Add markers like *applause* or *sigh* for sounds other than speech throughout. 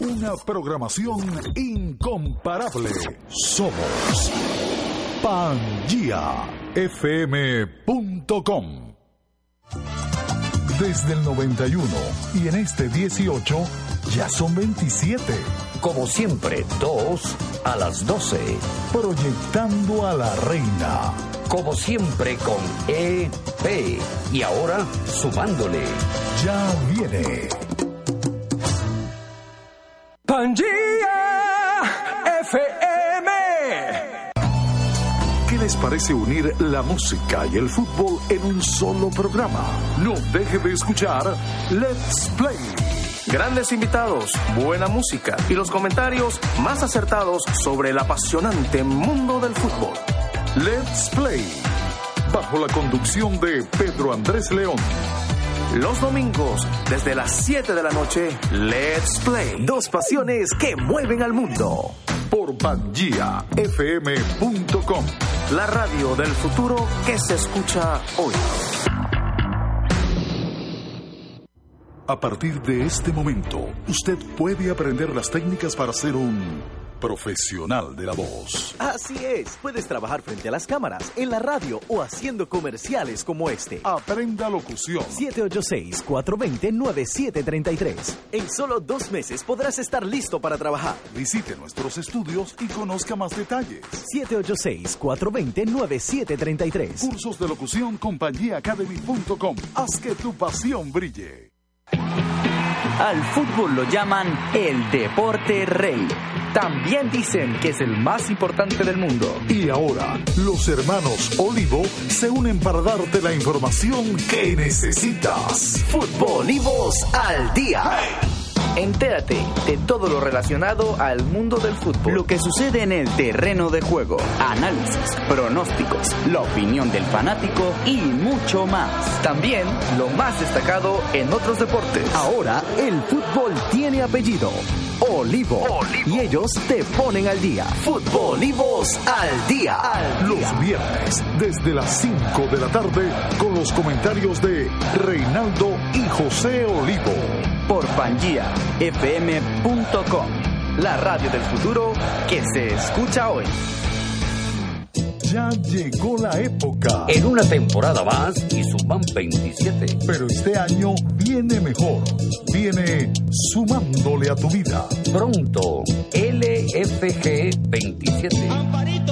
Una programación incomparable. Somos PangiaFM.com. Desde el 91 y en este 18 ya son 27. Como siempre, dos a las 12. Proyectando a la reina. Como siempre con EP. Y ahora sumándole. Ya viene. Parece unir la música y el fútbol en un solo programa? No deje de escuchar Let's Play. Grandes invitados, buena música y los comentarios más acertados sobre el apasionante mundo del fútbol. Let's Play. Bajo la conducción de Pedro Andrés León. Los domingos, desde las 7 de la noche, Let's Play. Dos pasiones que mueven al mundo. Por PangiaFM.com. La radio del futuro que se escucha hoy. A partir de este momento, usted puede aprender las técnicas para ser un profesional de la voz. Así es, puedes trabajar frente a las cámaras, en la radio o haciendo comerciales como este. Aprenda locución. 786-420-9733. En solo dos meses podrás estar listo para trabajar. Visite nuestros estudios y conozca más detalles. 786-420-9733. Cursos de locución compañíaacademy.com. Haz que tu pasión brille. Al fútbol lo llaman el deporte rey. También dicen que es el más importante del mundo. Y ahora, los hermanos Olivo se unen para darte la información que necesitas. Voz al día. Entérate de todo lo relacionado al mundo del fútbol. Lo que sucede en el terreno de juego, análisis, pronósticos, la opinión del fanático y mucho más. También lo más destacado en otros deportes. Ahora el fútbol tiene apellido. Olivo. Y ellos te ponen al día. Fútbol y voz al día. Los viernes, desde las 5 de la tarde, con los comentarios de Reinaldo y José Olivo. Por pangiafm.com, la radio del futuro que se escucha hoy. Ya llegó la época. En una temporada más y suman 27. Pero este año viene mejor. Viene sumándole a tu vida. Pronto, LFG 27. Amparito,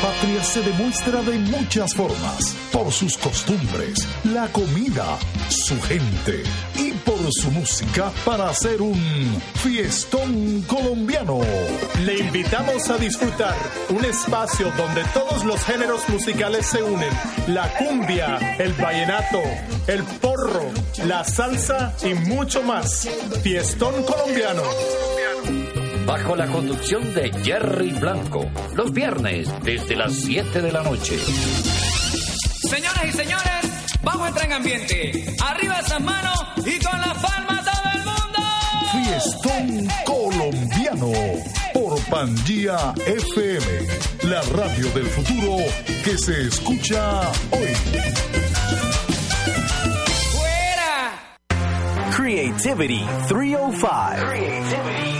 patria se demuestra de muchas formas. Por sus costumbres, la comida, su gente y por su música para hacer un fiestón colombiano. Le invitamos a disfrutar un espacio donde todos los géneros musicales se unen. La cumbia, el vallenato, el porro, la salsa y mucho más. Fiestón colombiano. Bajo la conducción de Jerry Blanco. Los viernes desde las 7 de la noche. Señoras y señores, vamos a entrar en ambiente. Arriba esas manos y con la palma todo el mundo. Fiestón colombiano por Pangía FM, la radio del futuro que se escucha hoy. ¡Fuera! Creativity 305. Creativity 305.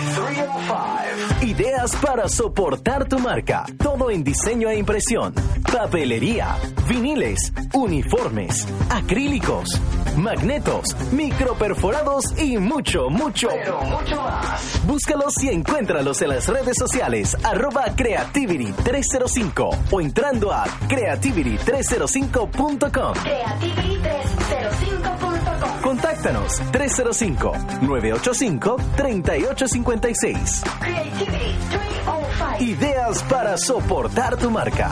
Ideas para soportar tu marca. Todo en diseño e impresión. Papelería, viniles, uniformes, acrílicos, magnetos, microperforados y mucho, mucho, mucho más. Búscalos y encuéntralos en las redes sociales arroba creativity305 o entrando a creativity305.com. Creativity305.com. Contáctanos 305-985-3856. Creativity 305. Ideas para soportar tu marca.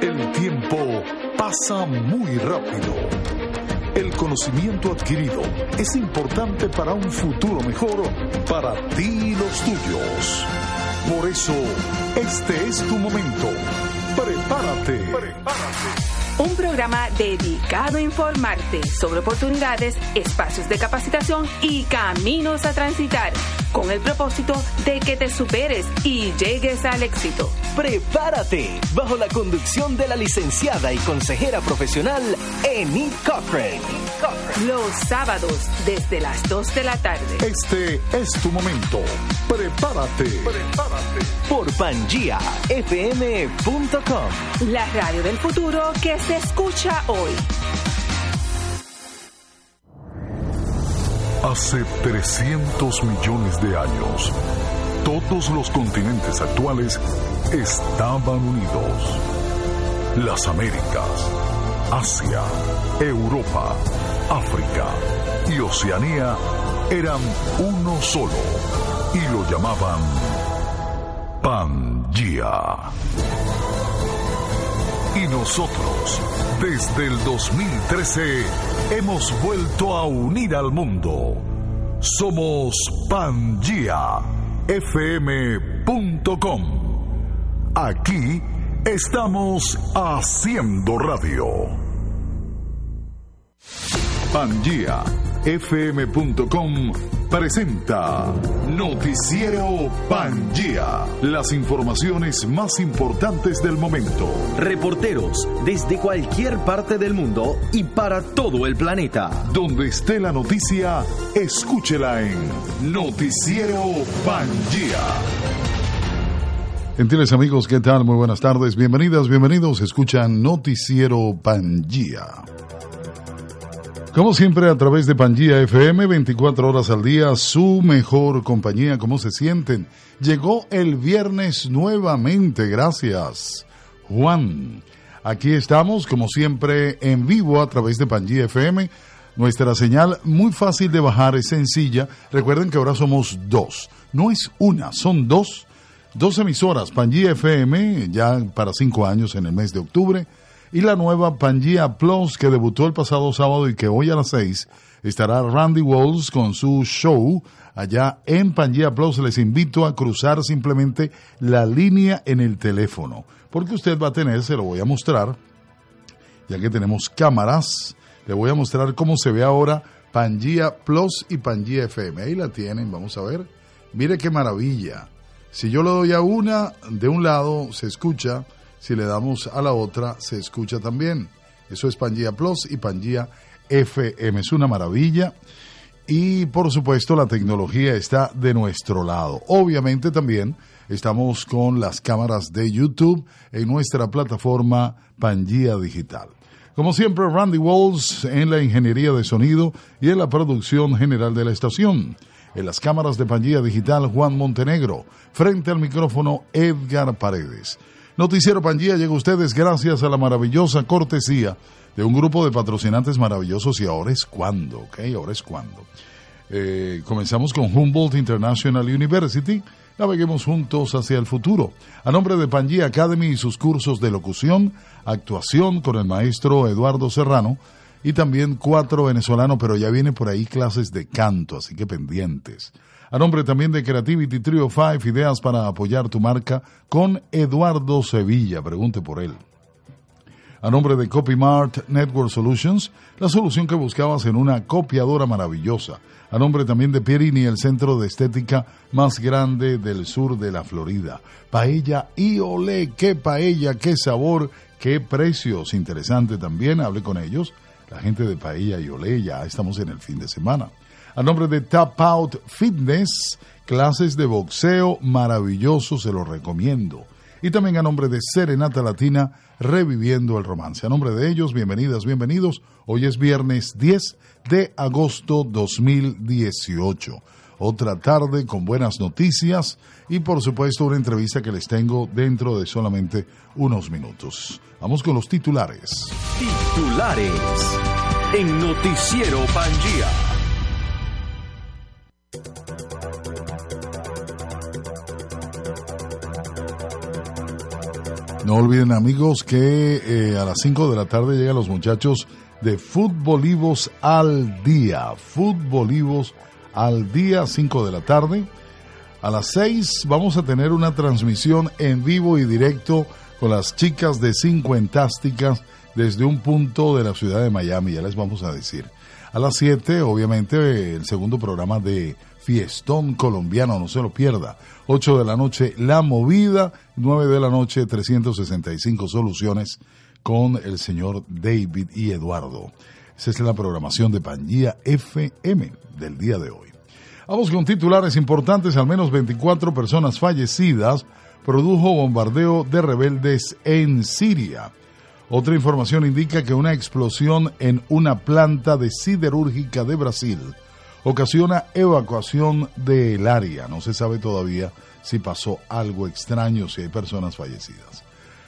El tiempo pasa muy rápido. El conocimiento adquirido es importante para un futuro mejor para ti y los tuyos. Por eso, este es tu momento. Prepárate. Un programa dedicado a informarte sobre oportunidades, espacios de capacitación y caminos a transitar, con el propósito de que te superes y llegues al éxito. Prepárate bajo la conducción de la licenciada y consejera profesional Eni Cochran. Los sábados desde las 2 de la tarde. Este es tu momento. Prepárate. Prepárate. Por pangiafm.com. La radio del futuro que se escucha hoy. Hace 300 millones de años, todos los continentes actuales estaban unidos. Las Américas, Asia, Europa, África y Oceanía eran uno solo y lo llamaban Pangea. Y nosotros, desde el 2013, hemos vuelto a unir al mundo. Somos pangiafm.com. Aquí estamos haciendo radio. PangiaFM.com presenta Noticiero Pangea. Las informaciones más importantes del momento. Reporteros desde cualquier parte del mundo y para todo el planeta. Donde esté la noticia, escúchela en Noticiero Pangea. Gentiles amigos, ¿qué tal? Muy buenas tardes, bienvenidas, bienvenidos. Escuchan Noticiero Pangea. Como siempre, a través de Pangía FM, 24 horas al día, su mejor compañía. ¿Cómo se sienten? Llegó el viernes nuevamente, gracias. Juan, aquí estamos, como siempre, en vivo a través de Pangía FM. Nuestra señal muy fácil de bajar, es sencilla. Recuerden que ahora somos dos. No es una, son dos. Dos emisoras, Pangía FM, ya para cinco años en el mes de octubre y la nueva Pangea Plus que debutó el pasado sábado y que hoy a las 6 estará Randy Walls con su show allá en Pangea Plus. Les invito a cruzar simplemente la línea en el teléfono porque usted va a tener, se lo voy a mostrar, ya que tenemos cámaras, le voy a mostrar cómo se ve ahora Pangea Plus y Pangea FM. Ahí la tienen, vamos a ver. Mire qué maravilla. Si yo le doy a una, de un lado se escucha, si le damos a la otra, se escucha también. Eso es Pangea Plus y Pangea FM. Es una maravilla. Y por supuesto la tecnología está de nuestro lado. Obviamente también estamos con las cámaras de YouTube en nuestra plataforma Pangea Digital. Como siempre, Randy Walls en la ingeniería de sonido y en la producción general de la estación. En las cámaras de Pangea Digital, Juan Montenegro. Frente al micrófono, Edgar Paredes. Noticiero Pangía llega a ustedes gracias a la maravillosa cortesía de un grupo de patrocinantes maravillosos y ahora es cuando, ¿ok? Ahora es cuando. Eh, comenzamos con Humboldt International University. Naveguemos juntos hacia el futuro. A nombre de Pangía Academy y sus cursos de locución, actuación con el maestro Eduardo Serrano y también cuatro venezolanos, pero ya viene por ahí clases de canto, así que pendientes. A nombre también de Creativity Trio 5, ideas para apoyar tu marca con Eduardo Sevilla, pregunte por él. A nombre de CopyMart Network Solutions, la solución que buscabas en una copiadora maravillosa. A nombre también de Pierini, el centro de estética más grande del sur de la Florida. Paella y olé, qué paella, qué sabor, qué precios. Interesante también, hablé con ellos. La gente de Paella y olé, ya estamos en el fin de semana a nombre de Tap Out Fitness, clases de boxeo maravilloso, se lo recomiendo. Y también a nombre de Serenata Latina, reviviendo el romance. A nombre de ellos, bienvenidas, bienvenidos. Hoy es viernes 10 de agosto 2018. Otra tarde con buenas noticias y por supuesto una entrevista que les tengo dentro de solamente unos minutos. Vamos con los titulares. Titulares en Noticiero Pangía. No olviden amigos que eh, a las 5 de la tarde llegan los muchachos de Futbolivos al Día. Futbolivos al Día, 5 de la tarde. A las 6 vamos a tener una transmisión en vivo y directo con las chicas de Cincuentásticas desde un punto de la ciudad de Miami, ya les vamos a decir. A las 7, obviamente, el segundo programa de Fiestón Colombiano, no se lo pierda. 8 de la noche, La Movida, 9 de la noche, 365 soluciones con el señor David y Eduardo. Esa es la programación de Pangía FM del día de hoy. Vamos con titulares importantes, al menos 24 personas fallecidas produjo bombardeo de rebeldes en Siria. Otra información indica que una explosión en una planta de siderúrgica de Brasil ocasiona evacuación del área. No se sabe todavía si pasó algo extraño, si hay personas fallecidas.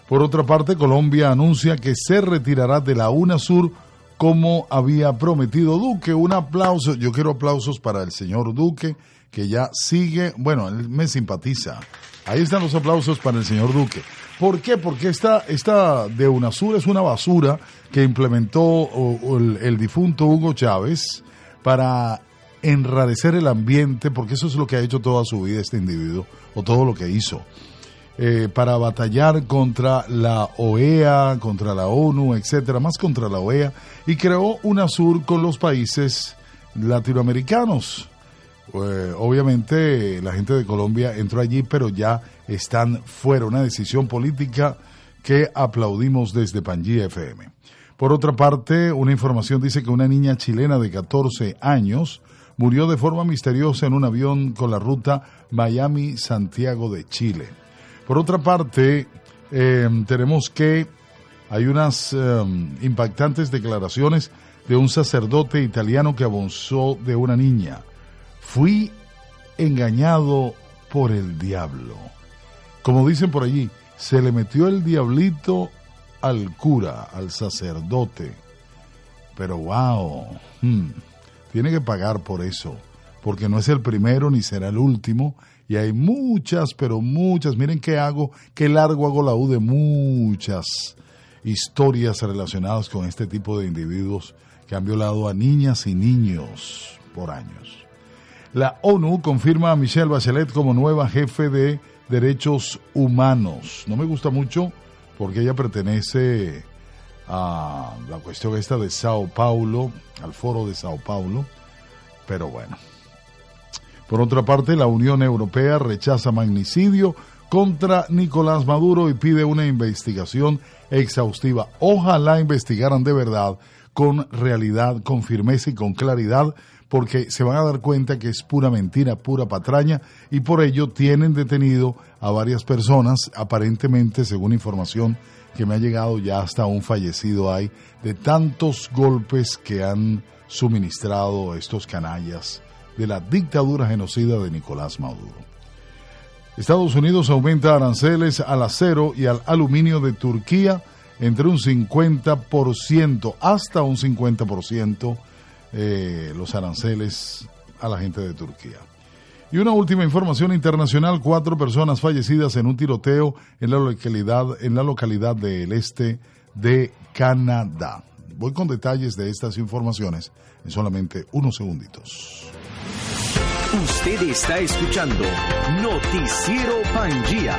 Por otra parte, Colombia anuncia que se retirará de la UNASUR como había prometido Duque. Un aplauso, yo quiero aplausos para el señor Duque, que ya sigue, bueno, él me simpatiza. Ahí están los aplausos para el señor Duque. ¿Por qué? Porque esta, esta de UNASUR es una basura que implementó el, el difunto Hugo Chávez para enrarecer el ambiente, porque eso es lo que ha hecho toda su vida este individuo, o todo lo que hizo, eh, para batallar contra la OEA, contra la ONU, etcétera, más contra la OEA, y creó UNASUR con los países latinoamericanos. Eh, obviamente la gente de Colombia entró allí, pero ya están fuera. Una decisión política que aplaudimos desde Pangía FM. Por otra parte, una información dice que una niña chilena de 14 años murió de forma misteriosa en un avión con la ruta Miami-Santiago de Chile. Por otra parte, em, tenemos que hay unas em, impactantes declaraciones de un sacerdote italiano que abusó de una niña. Fui engañado por el diablo. Como dicen por allí, se le metió el diablito al cura, al sacerdote. Pero wow, tiene que pagar por eso, porque no es el primero ni será el último. Y hay muchas, pero muchas, miren qué hago, qué largo hago la U de muchas historias relacionadas con este tipo de individuos que han violado a niñas y niños por años. La ONU confirma a Michelle Bachelet como nueva jefe de derechos humanos. No me gusta mucho porque ella pertenece a la cuestión esta de Sao Paulo, al foro de Sao Paulo, pero bueno. Por otra parte, la Unión Europea rechaza magnicidio contra Nicolás Maduro y pide una investigación exhaustiva. Ojalá investigaran de verdad, con realidad, con firmeza y con claridad porque se van a dar cuenta que es pura mentira, pura patraña, y por ello tienen detenido a varias personas, aparentemente, según información que me ha llegado, ya hasta un fallecido hay, de tantos golpes que han suministrado estos canallas de la dictadura genocida de Nicolás Maduro. Estados Unidos aumenta aranceles al acero y al aluminio de Turquía entre un 50% hasta un 50% eh, los aranceles a la gente de Turquía. Y una última información internacional, cuatro personas fallecidas en un tiroteo en la localidad, en la localidad del este de Canadá. Voy con detalles de estas informaciones en solamente unos segunditos. Usted está escuchando Noticiero Pangía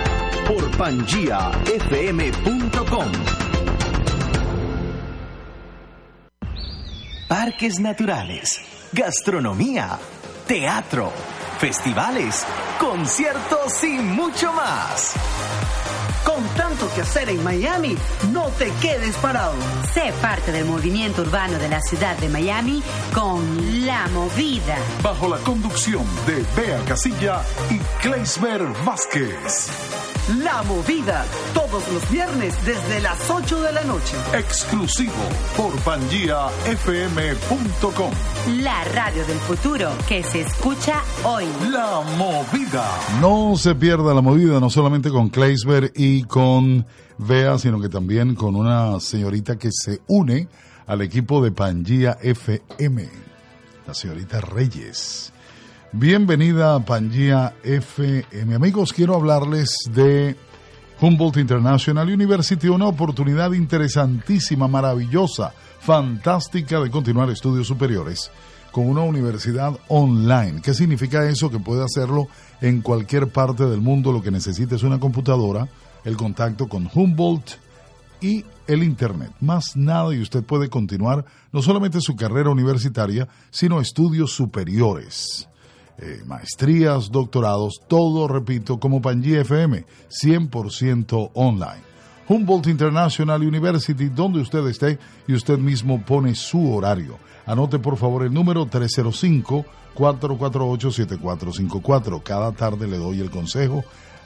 por pangiafm.com. parques naturales, gastronomía, teatro, festivales, conciertos y mucho más. Tanto que hacer en Miami, no te quedes parado. Sé parte del movimiento urbano de la ciudad de Miami con La Movida. Bajo la conducción de Bea Casilla y Kleismer Vázquez. La Movida, todos los viernes desde las 8 de la noche. Exclusivo por pangiafm.com. La radio del futuro que se escucha hoy. La Movida. No se pierda la movida, no solamente con Kleisberg y con Bea, sino que también con una señorita que se une al equipo de Pangía FM, la señorita Reyes. Bienvenida a Pangea FM. Amigos, quiero hablarles de Humboldt International University, una oportunidad interesantísima, maravillosa, fantástica de continuar estudios superiores con una universidad online. ¿Qué significa eso? Que puede hacerlo en cualquier parte del mundo. Lo que necesita es una computadora, el contacto con Humboldt y el Internet. Más nada y usted puede continuar no solamente su carrera universitaria, sino estudios superiores. Eh, maestrías, doctorados, todo, repito, como Pangea FM, 100% online. Humboldt International University, donde usted esté y usted mismo pone su horario. Anote por favor el número 305-448-7454. Cada tarde le doy el consejo.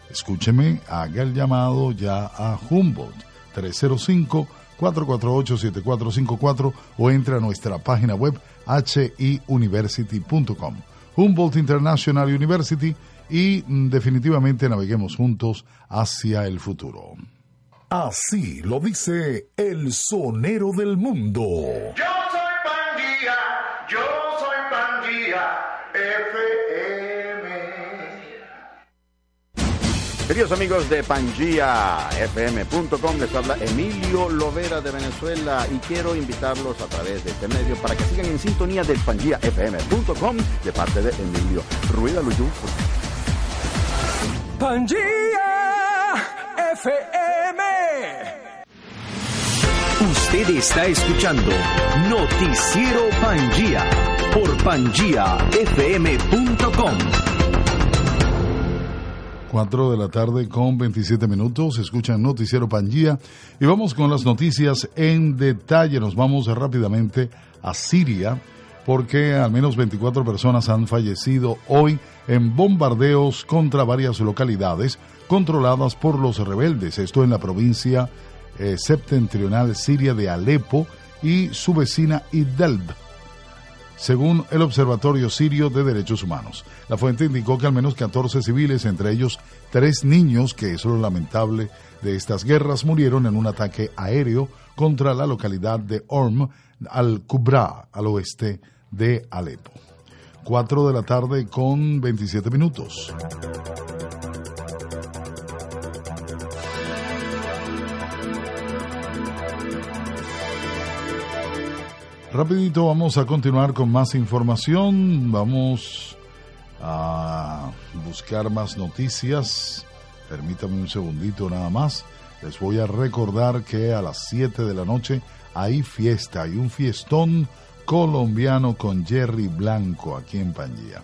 Escúcheme, haga el llamado ya a Humboldt 305-448-7454 o entre a nuestra página web hiuniversity.com. Humboldt International University y mm, definitivamente naveguemos juntos hacia el futuro. Así lo dice el sonero del mundo. Yo soy Pangía, yo soy Pangía FM. Queridos amigos de PangiaFM.com, les habla Emilio Lovera de Venezuela y quiero invitarlos a través de este medio para que sigan en sintonía del PangiaFM.com de parte de Emilio Ruida Luyú. Pangea FM. Usted está escuchando Noticiero Pangía por pangiafm.com. 4 de la tarde con 27 minutos, escuchan Noticiero Pangía y vamos con las noticias en detalle. Nos vamos rápidamente a Siria porque al menos 24 personas han fallecido hoy en bombardeos contra varias localidades controladas por los rebeldes. Esto en la provincia eh, septentrional siria de Alepo y su vecina Idlib según el Observatorio Sirio de Derechos Humanos. La fuente indicó que al menos 14 civiles, entre ellos tres niños, que es lo lamentable de estas guerras, murieron en un ataque aéreo contra la localidad de Orm al-Kubra, al oeste de Alepo. 4 de la tarde con 27 minutos. Rapidito vamos a continuar con más información, vamos a buscar más noticias. Permítame un segundito nada más. Les voy a recordar que a las 7 de la noche hay fiesta, hay un fiestón colombiano con Jerry Blanco aquí en Pangía.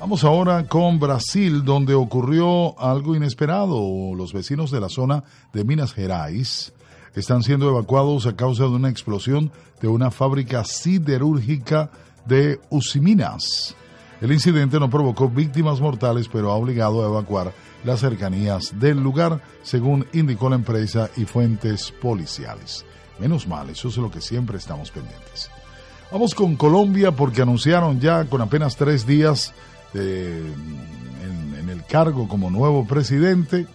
Vamos ahora con Brasil, donde ocurrió algo inesperado. Los vecinos de la zona de Minas Gerais están siendo evacuados a causa de una explosión de una fábrica siderúrgica de Usiminas. El incidente no provocó víctimas mortales, pero ha obligado a evacuar las cercanías del lugar, según indicó la empresa y fuentes policiales. Menos mal, eso es lo que siempre estamos pendientes. Vamos con Colombia porque anunciaron ya con apenas tres días en, en el cargo como nuevo presidente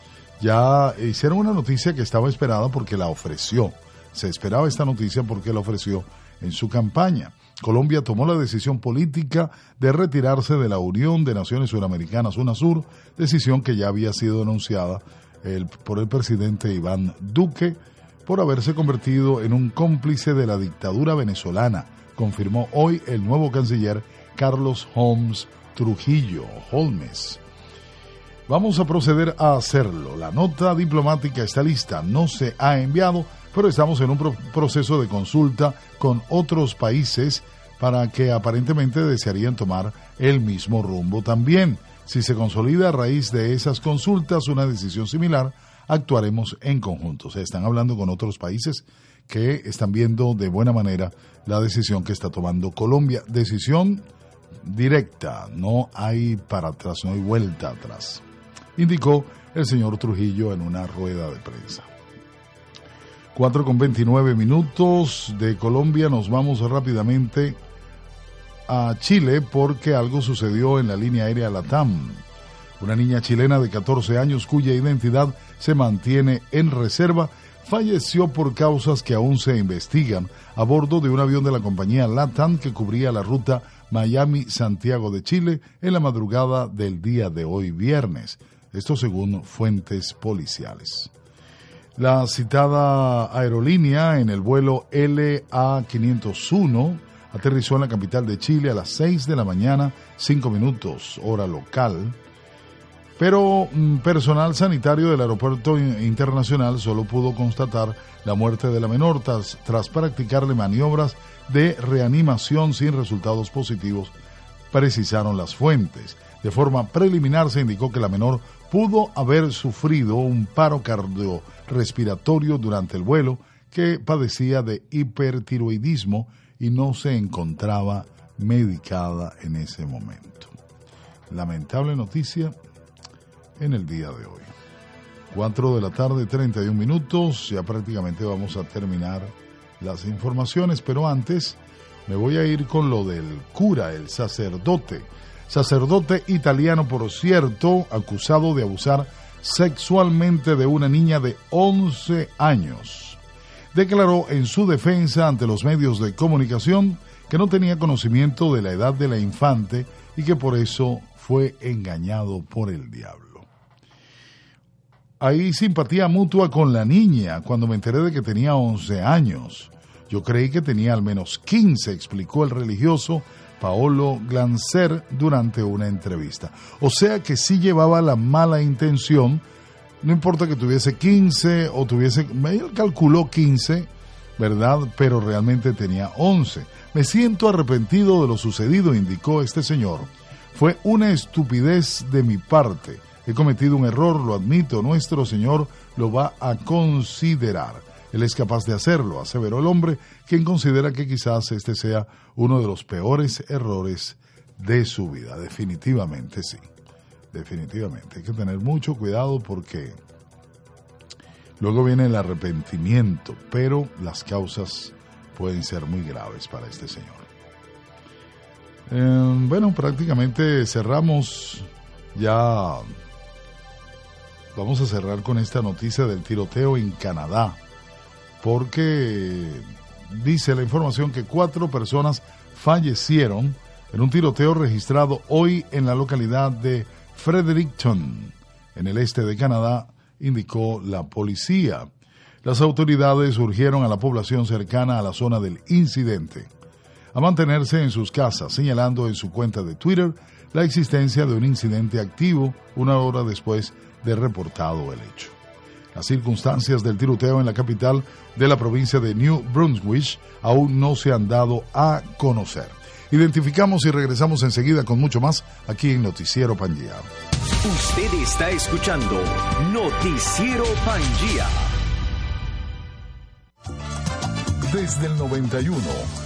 ya hicieron una noticia que estaba esperada porque la ofreció. Se esperaba esta noticia porque la ofreció en su campaña. Colombia tomó la decisión política de retirarse de la Unión de Naciones Suramericanas UNASUR, decisión que ya había sido anunciada por el presidente Iván Duque por haberse convertido en un cómplice de la dictadura venezolana, confirmó hoy el nuevo canciller Carlos Holmes Trujillo Holmes. Vamos a proceder a hacerlo. La nota diplomática está lista, no se ha enviado, pero estamos en un proceso de consulta con otros países para que aparentemente desearían tomar el mismo rumbo también. Si se consolida a raíz de esas consultas una decisión similar, actuaremos en conjunto. Se están hablando con otros países que están viendo de buena manera la decisión que está tomando Colombia. Decisión directa, no hay para atrás, no hay vuelta atrás indicó el señor Trujillo en una rueda de prensa. 4 con 29 minutos de Colombia, nos vamos rápidamente a Chile porque algo sucedió en la línea aérea Latam. Una niña chilena de 14 años cuya identidad se mantiene en reserva falleció por causas que aún se investigan a bordo de un avión de la compañía LATAM que cubría la ruta Miami-Santiago de Chile en la madrugada del día de hoy viernes esto según fuentes policiales. La citada aerolínea en el vuelo LA501 aterrizó en la capital de Chile a las 6 de la mañana, 5 minutos, hora local. pero mm, personal sanitario del aeropuerto internacional solo pudo constatar la muerte de la menor tras, tras practicarle maniobras de reanimación sin resultados positivos, precisaron las fuentes. De forma preliminar se indicó que la menor pudo haber sufrido un paro cardiorrespiratorio durante el vuelo que padecía de hipertiroidismo y no se encontraba medicada en ese momento. Lamentable noticia en el día de hoy. 4 de la tarde, 31 minutos, ya prácticamente vamos a terminar las informaciones, pero antes me voy a ir con lo del cura, el sacerdote. Sacerdote italiano, por cierto, acusado de abusar sexualmente de una niña de 11 años. Declaró en su defensa ante los medios de comunicación que no tenía conocimiento de la edad de la infante y que por eso fue engañado por el diablo. Hay simpatía mutua con la niña cuando me enteré de que tenía 11 años. Yo creí que tenía al menos 15, explicó el religioso Paolo Glancer durante una entrevista. O sea que sí llevaba la mala intención, no importa que tuviese 15 o tuviese, él calculó 15, ¿verdad? Pero realmente tenía 11. Me siento arrepentido de lo sucedido, indicó este señor. Fue una estupidez de mi parte. He cometido un error, lo admito, nuestro Señor lo va a considerar. Él es capaz de hacerlo, aseveró el hombre, quien considera que quizás este sea uno de los peores errores de su vida. Definitivamente sí. Definitivamente. Hay que tener mucho cuidado porque luego viene el arrepentimiento, pero las causas pueden ser muy graves para este señor. Eh, bueno, prácticamente cerramos ya. Vamos a cerrar con esta noticia del tiroteo en Canadá porque dice la información que cuatro personas fallecieron en un tiroteo registrado hoy en la localidad de Fredericton, en el este de Canadá, indicó la policía. Las autoridades urgieron a la población cercana a la zona del incidente a mantenerse en sus casas, señalando en su cuenta de Twitter la existencia de un incidente activo una hora después de reportado el hecho. Las circunstancias del tiroteo en la capital de la provincia de New Brunswick aún no se han dado a conocer. Identificamos y regresamos enseguida con mucho más aquí en Noticiero Pangía. Usted está escuchando Noticiero Pangía. Desde el 91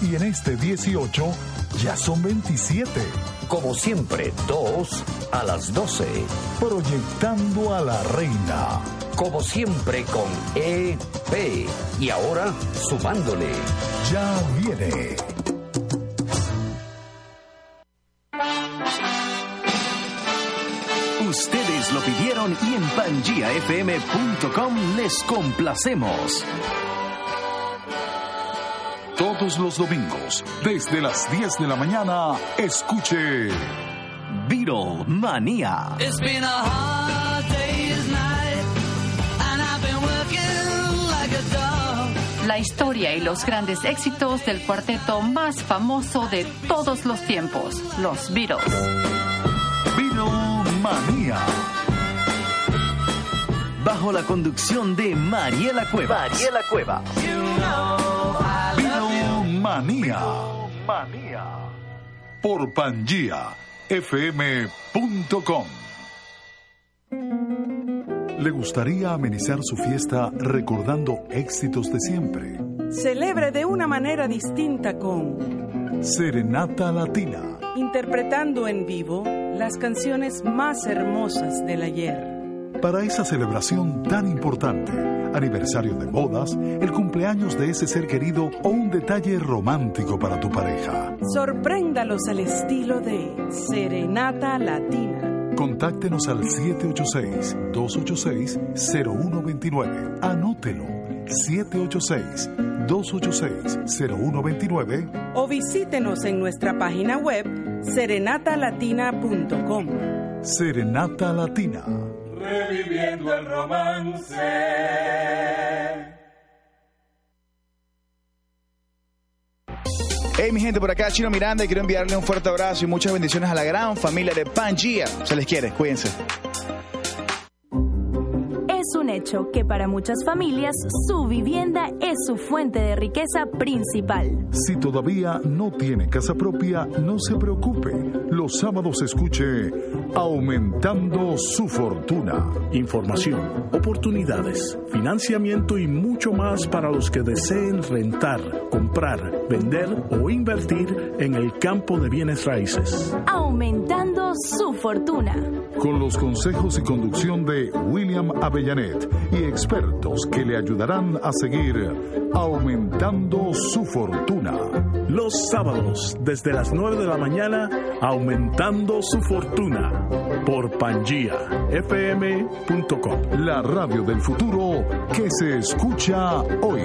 y en este 18 ya son 27. Como siempre, dos a las 12. Proyectando a la reina como siempre con EP. Y ahora sumándole. Ya viene. Ustedes lo pidieron y en pangiafm.com les complacemos. Todos los domingos, desde las 10 de la mañana, escuche Beatle Manía. la historia y los grandes éxitos del cuarteto más famoso de todos los tiempos, los Beatles. Manía. Bajo la conducción de Mariela Cueva. Mariela Cueva. Manía. Manía. Por FM.com ¿Le gustaría amenizar su fiesta recordando éxitos de siempre? Celebre de una manera distinta con Serenata Latina. Interpretando en vivo las canciones más hermosas del ayer. Para esa celebración tan importante, aniversario de bodas, el cumpleaños de ese ser querido o un detalle romántico para tu pareja. Sorpréndalos al estilo de Serenata Latina Contáctenos al 786-286-0129. Anótelo. 786-286-0129. O visítenos en nuestra página web serenatalatina.com. Serenata Latina. Reviviendo el romance. Hey, mi gente, por acá Chino Miranda y quiero enviarle un fuerte abrazo y muchas bendiciones a la gran familia de Pangea. Se les quiere, cuídense. Hecho que para muchas familias su vivienda es su fuente de riqueza principal. Si todavía no tiene casa propia, no se preocupe. Los sábados escuche Aumentando su fortuna. Información, oportunidades, financiamiento y mucho más para los que deseen rentar, comprar, vender o invertir en el campo de bienes raíces. Aumentando su fortuna. Con los consejos y conducción de William Avellanet y expertos que le ayudarán a seguir aumentando su fortuna. Los sábados, desde las 9 de la mañana, aumentando su fortuna por pangiafm.com. La radio del futuro que se escucha hoy.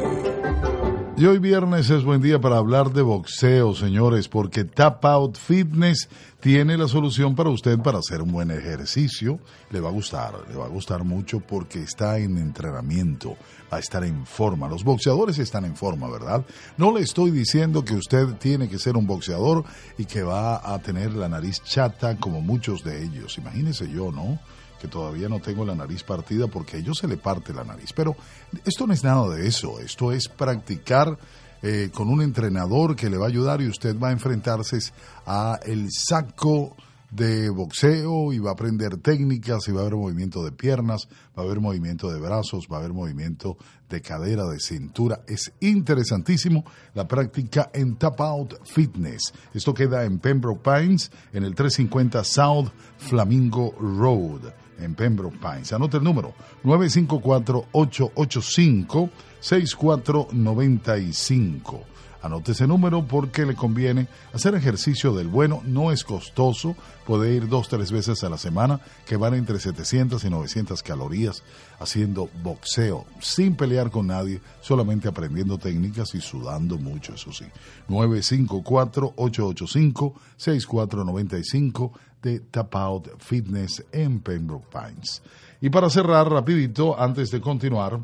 Y hoy viernes es buen día para hablar de boxeo, señores, porque Tap Out Fitness tiene la solución para usted para hacer un buen ejercicio. Le va a gustar, le va a gustar mucho porque está en entrenamiento, va a estar en forma. Los boxeadores están en forma, ¿verdad? No le estoy diciendo que usted tiene que ser un boxeador y que va a tener la nariz chata como muchos de ellos. Imagínese yo, ¿no? Que todavía no tengo la nariz partida porque a ellos se le parte la nariz. Pero esto no es nada de eso, esto es practicar eh, con un entrenador que le va a ayudar y usted va a enfrentarse a el saco de boxeo y va a aprender técnicas y va a haber movimiento de piernas, va a haber movimiento de brazos, va a haber movimiento de cadera, de cintura. Es interesantísimo la práctica en Tap Out Fitness. Esto queda en Pembroke Pines, en el 350 South Flamingo Road en Pembroke Pines. Anote el número 954-885-6495. Anote ese número porque le conviene hacer ejercicio del bueno, no es costoso, puede ir dos, tres veces a la semana, que van entre 700 y 900 calorías haciendo boxeo, sin pelear con nadie, solamente aprendiendo técnicas y sudando mucho, eso sí. 954-885-6495 de Tap Out Fitness en Pembroke Pines. Y para cerrar rapidito, antes de continuar,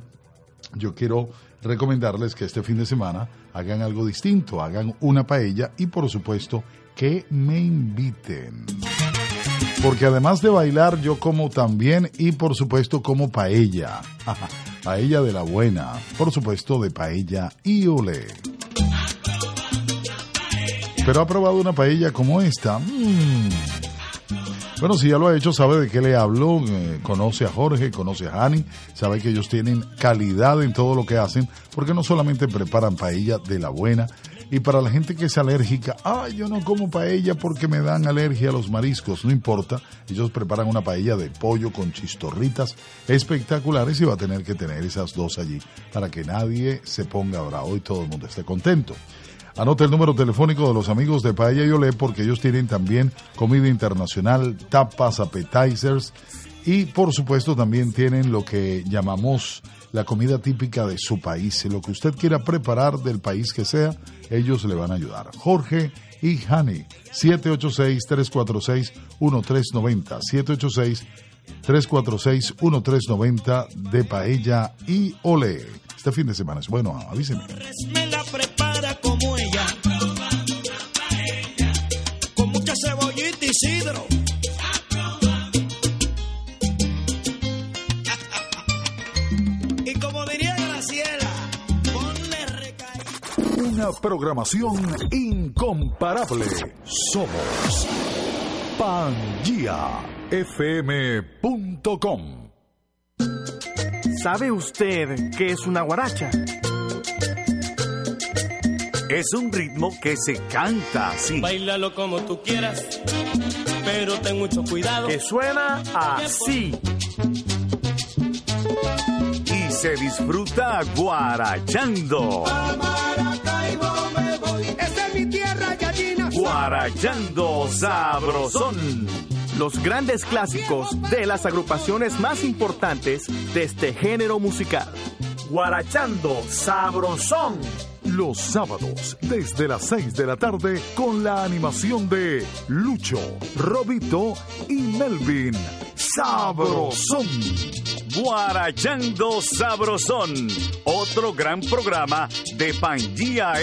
yo quiero recomendarles que este fin de semana hagan algo distinto, hagan una paella y por supuesto que me inviten. Porque además de bailar yo como también y por supuesto como paella. *laughs* paella de la buena, por supuesto de paella y ole. Pero ha probado una paella como esta. Mmm bueno, si ya lo ha hecho, sabe de qué le hablo, eh, conoce a Jorge, conoce a Hani, sabe que ellos tienen calidad en todo lo que hacen, porque no solamente preparan paella de la buena, y para la gente que es alérgica, ah, yo no como paella porque me dan alergia a los mariscos, no importa, ellos preparan una paella de pollo con chistorritas espectaculares y va a tener que tener esas dos allí para que nadie se ponga bravo y todo el mundo esté contento. Anote el número telefónico de los amigos de Paella y Olé porque ellos tienen también comida internacional, tapas, appetizers y por supuesto también tienen lo que llamamos la comida típica de su país. Lo que usted quiera preparar del país que sea, ellos le van a ayudar. Jorge y Hani, 786-346-1390. 786-346-1390 de Paella y Olé. Este fin de semana es bueno, avísenme. y como diría Graciela, ponle Una programación incomparable. Somos PangiaFM.com. ¿Sabe usted qué es una guaracha? Es un ritmo que se canta así. Bailalo como tú quieras, pero ten mucho cuidado. Que suena así. Y se disfruta guarachando. es mi tierra, gallina. Guarachando sabrosón. Los grandes clásicos de las agrupaciones más importantes de este género musical. Guarachando sabrosón los sábados desde las 6 de la tarde con la animación de Lucho, Robito y Melvin. Sabrosón. Guarachando Sabrosón, otro gran programa de pangiafm.com.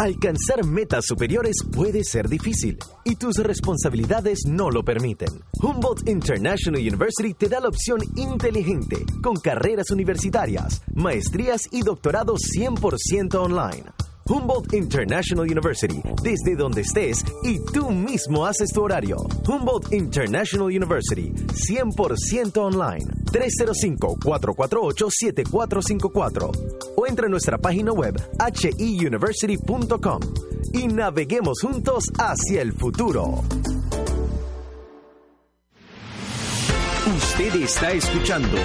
Alcanzar metas superiores puede ser difícil y tus responsabilidades no lo permiten. Humboldt International University te da la opción inteligente con carreras universitarias, maestrías y doctorados 100% online. Humboldt International University, desde donde estés y tú mismo haces tu horario. Humboldt International University, 100% online. 305-448-7454 o entra a nuestra página web hiuniversity.com y naveguemos juntos hacia el futuro. Usted está escuchando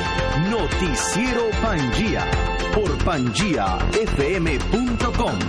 Noticiero Pangía por pangiafm.com.